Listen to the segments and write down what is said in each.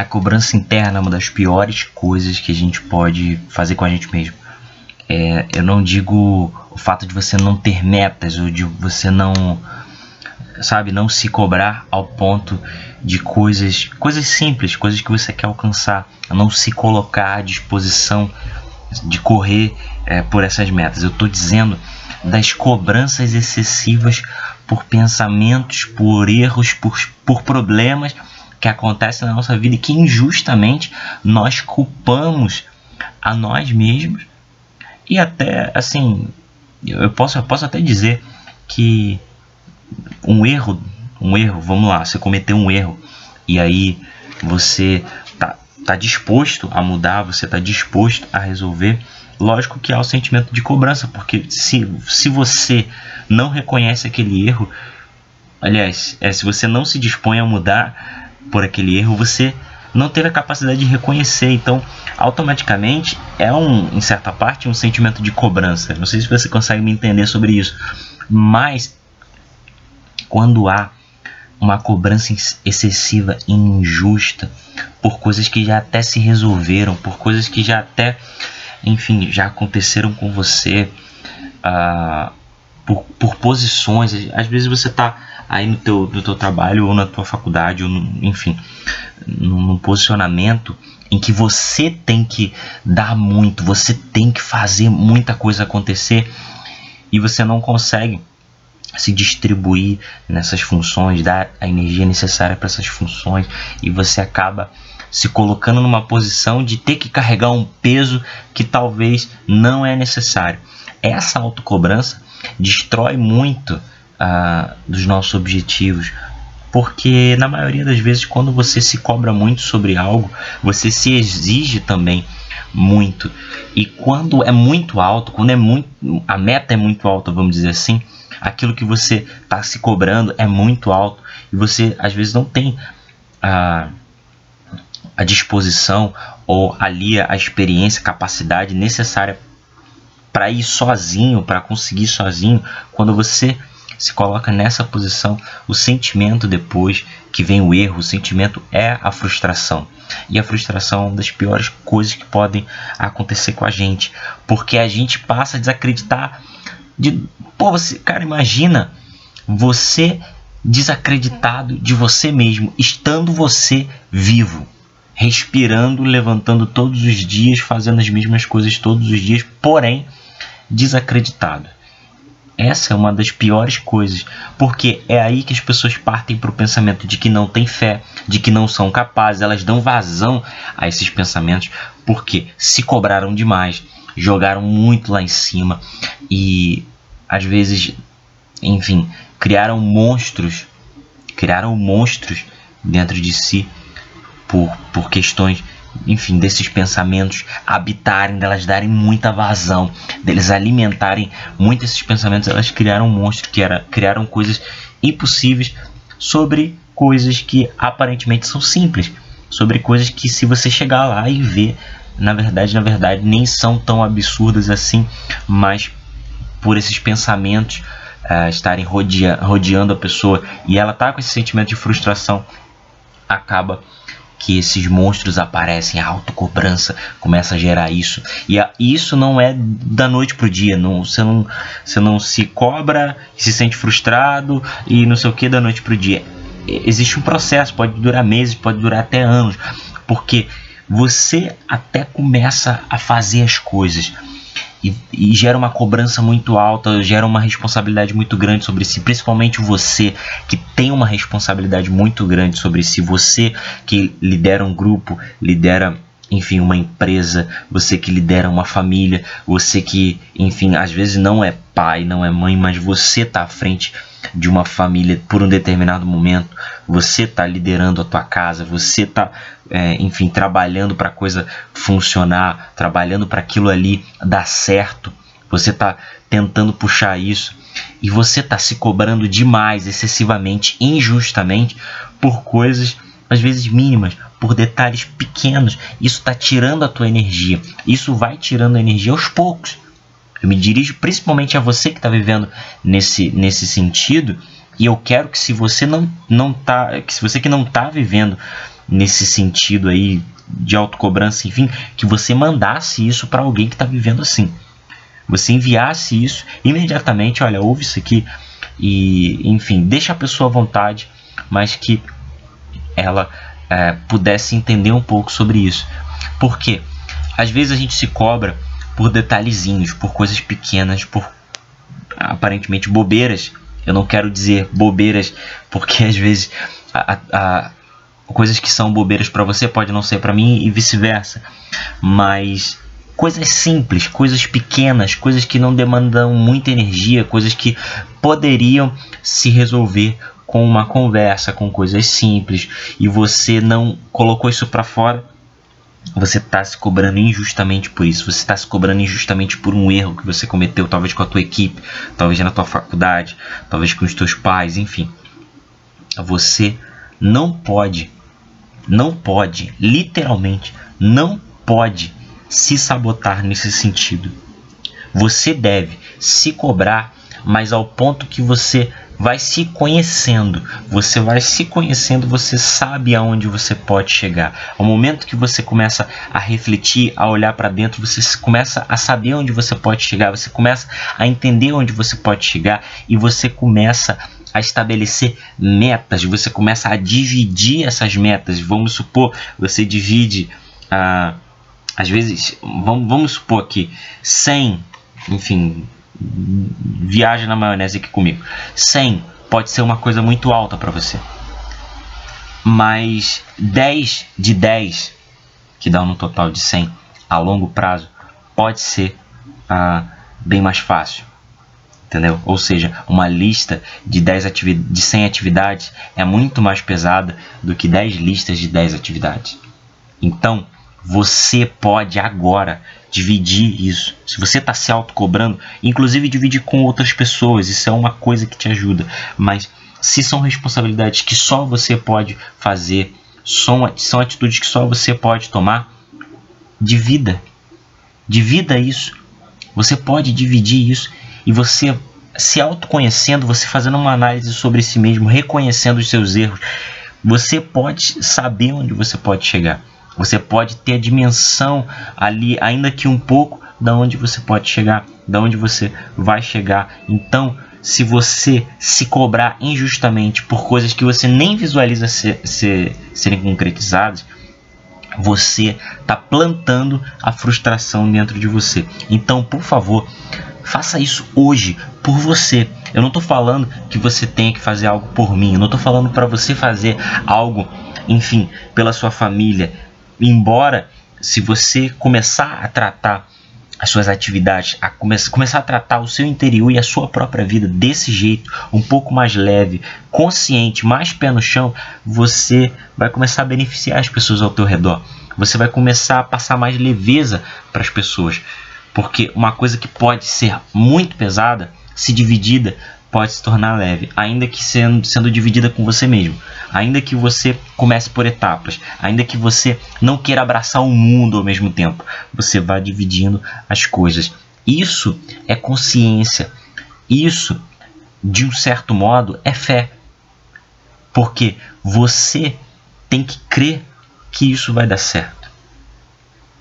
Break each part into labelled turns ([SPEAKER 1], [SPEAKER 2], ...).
[SPEAKER 1] a cobrança interna é uma das piores coisas que a gente pode fazer com a gente mesmo. É, eu não digo o fato de você não ter metas ou de você não, sabe, não se cobrar ao ponto de coisas, coisas simples, coisas que você quer alcançar, não se colocar à disposição de correr é, por essas metas. Eu estou dizendo das cobranças excessivas por pensamentos, por erros, por, por problemas que acontecem na nossa vida e que injustamente nós culpamos a nós mesmos. E até assim eu posso, eu posso até dizer que um erro um erro vamos lá você cometeu um erro e aí você tá, tá disposto a mudar você tá disposto a resolver lógico que há o sentimento de cobrança porque se, se você não reconhece aquele erro aliás é, se você não se dispõe a mudar por aquele erro, você não teve a capacidade de reconhecer. Então, automaticamente é um, em certa parte, um sentimento de cobrança. Não sei se você consegue me entender sobre isso, mas quando há uma cobrança excessiva e injusta por coisas que já até se resolveram, por coisas que já até, enfim, já aconteceram com você, uh, por, por posições. Às vezes você está aí no teu, no teu trabalho ou na tua faculdade, ou no, enfim, num posicionamento em que você tem que dar muito, você tem que fazer muita coisa acontecer e você não consegue se distribuir nessas funções, dar a energia necessária para essas funções e você acaba se colocando numa posição de ter que carregar um peso que talvez não é necessário. Essa autocobrança destrói muito ah, dos nossos objetivos. Porque na maioria das vezes, quando você se cobra muito sobre algo, você se exige também muito. E quando é muito alto, quando é muito, a meta é muito alta, vamos dizer assim, aquilo que você está se cobrando é muito alto e você às vezes não tem a, a disposição ou ali a experiência, capacidade necessária para ir sozinho, para conseguir sozinho, quando você se coloca nessa posição, o sentimento depois que vem o erro, o sentimento é a frustração. E a frustração é uma das piores coisas que podem acontecer com a gente, porque a gente passa a desacreditar de, pô, você, cara, imagina você desacreditado de você mesmo, estando você vivo, respirando, levantando todos os dias, fazendo as mesmas coisas todos os dias, porém desacreditado. Essa é uma das piores coisas, porque é aí que as pessoas partem para o pensamento de que não tem fé, de que não são capazes, elas dão vazão a esses pensamentos porque se cobraram demais, jogaram muito lá em cima e às vezes, enfim, criaram monstros, criaram monstros dentro de si por, por questões enfim, desses pensamentos habitarem, delas darem muita vazão, deles alimentarem muito esses pensamentos, elas criaram um monstro que era, criaram coisas impossíveis sobre coisas que aparentemente são simples, sobre coisas que se você chegar lá e ver, na verdade, na verdade, nem são tão absurdas assim, mas por esses pensamentos uh, estarem rodea rodeando a pessoa e ela tá com esse sentimento de frustração, acaba que esses monstros aparecem, a autocobrança começa a gerar isso. E a, isso não é da noite pro dia, não, você, não, você não se cobra, se sente frustrado e não sei o que da noite pro dia. Existe um processo, pode durar meses, pode durar até anos, porque você até começa a fazer as coisas e, e, gera uma cobrança muito alta, gera uma responsabilidade muito grande sobre si, principalmente você que tem uma responsabilidade muito grande sobre si, você que lidera um grupo, lidera enfim, uma empresa, você que lidera uma família, você que, enfim, às vezes não é pai, não é mãe, mas você está à frente de uma família por um determinado momento, você está liderando a tua casa, você está, é, enfim, trabalhando para a coisa funcionar, trabalhando para aquilo ali dar certo, você está tentando puxar isso e você está se cobrando demais, excessivamente, injustamente por coisas às vezes mínimas, por detalhes pequenos. Isso está tirando a tua energia. Isso vai tirando a energia aos poucos. Eu me dirijo principalmente a você que está vivendo nesse, nesse sentido. E eu quero que se você não não tá, que se você que não está vivendo nesse sentido aí de autocobrança, enfim, que você mandasse isso para alguém que está vivendo assim. Você enviasse isso imediatamente, olha, ouve isso aqui e, enfim, deixa a pessoa à vontade, mas que ela é, pudesse entender um pouco sobre isso. Porque às vezes a gente se cobra por detalhezinhos, por coisas pequenas, por aparentemente bobeiras. Eu não quero dizer bobeiras porque às vezes a, a, coisas que são bobeiras para você pode não ser para mim e vice-versa. Mas coisas simples, coisas pequenas, coisas que não demandam muita energia, coisas que poderiam se resolver com uma conversa, com coisas simples, e você não colocou isso para fora, você está se cobrando injustamente por isso. Você está se cobrando injustamente por um erro que você cometeu, talvez com a tua equipe, talvez na tua faculdade, talvez com os teus pais, enfim. Você não pode, não pode, literalmente, não pode se sabotar nesse sentido. Você deve se cobrar, mas ao ponto que você vai se conhecendo. Você vai se conhecendo, você sabe aonde você pode chegar. Ao momento que você começa a refletir, a olhar para dentro, você começa a saber onde você pode chegar, você começa a entender onde você pode chegar e você começa a estabelecer metas, você começa a dividir essas metas. Vamos supor, você divide ah, às vezes, vamos, vamos supor que 100, enfim, viaja na maionese aqui comigo. 100 pode ser uma coisa muito alta para você. Mas 10 de 10, que dá um total de 100 a longo prazo, pode ser ah, bem mais fácil. Entendeu? Ou seja, uma lista de, 10 ativi de 100 atividades é muito mais pesada do que 10 listas de 10 atividades. Então, você pode agora dividir isso. Se você está se autocobrando, inclusive dividir com outras pessoas, isso é uma coisa que te ajuda. Mas se são responsabilidades que só você pode fazer, são, são atitudes que só você pode tomar, divida. Divida isso. Você pode dividir isso e você se autoconhecendo, você fazendo uma análise sobre si mesmo, reconhecendo os seus erros, você pode saber onde você pode chegar. Você pode ter a dimensão ali, ainda que um pouco, da onde você pode chegar, da onde você vai chegar. Então, se você se cobrar injustamente por coisas que você nem visualiza ser, ser, serem concretizadas, você está plantando a frustração dentro de você. Então, por favor, faça isso hoje por você. Eu não estou falando que você tenha que fazer algo por mim. Eu não estou falando para você fazer algo, enfim, pela sua família, embora se você começar a tratar as suas atividades, a come começar a tratar o seu interior e a sua própria vida desse jeito, um pouco mais leve, consciente, mais pé no chão, você vai começar a beneficiar as pessoas ao teu redor. Você vai começar a passar mais leveza para as pessoas. Porque uma coisa que pode ser muito pesada, se dividida, pode se tornar leve, ainda que sendo, sendo dividida com você mesmo. Ainda que você comece por etapas, ainda que você não queira abraçar o mundo ao mesmo tempo, você vai dividindo as coisas. Isso é consciência. Isso, de um certo modo, é fé. Porque você tem que crer que isso vai dar certo.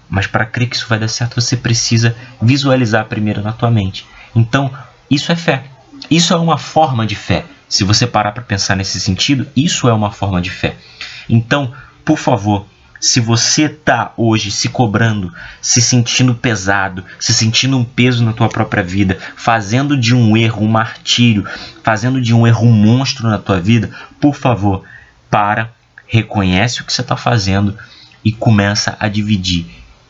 [SPEAKER 1] Mas para crer que isso vai dar certo, você precisa visualizar primeiro na tua mente. Então, isso é fé. Isso é uma forma de fé. Se você parar para pensar nesse sentido, isso é uma forma de fé. Então, por favor, se você está hoje se cobrando, se sentindo pesado, se sentindo um peso na tua própria vida, fazendo de um erro um martírio, fazendo de um erro um monstro na tua vida, por favor, para, reconhece o que você está fazendo e começa a dividir.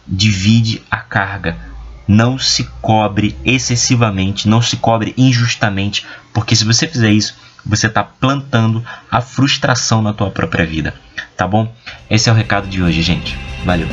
[SPEAKER 1] Divide a carga não se cobre excessivamente, não se cobre injustamente, porque se você fizer isso, você está plantando a frustração na tua própria vida, tá bom? Esse é o recado de hoje, gente. Valeu!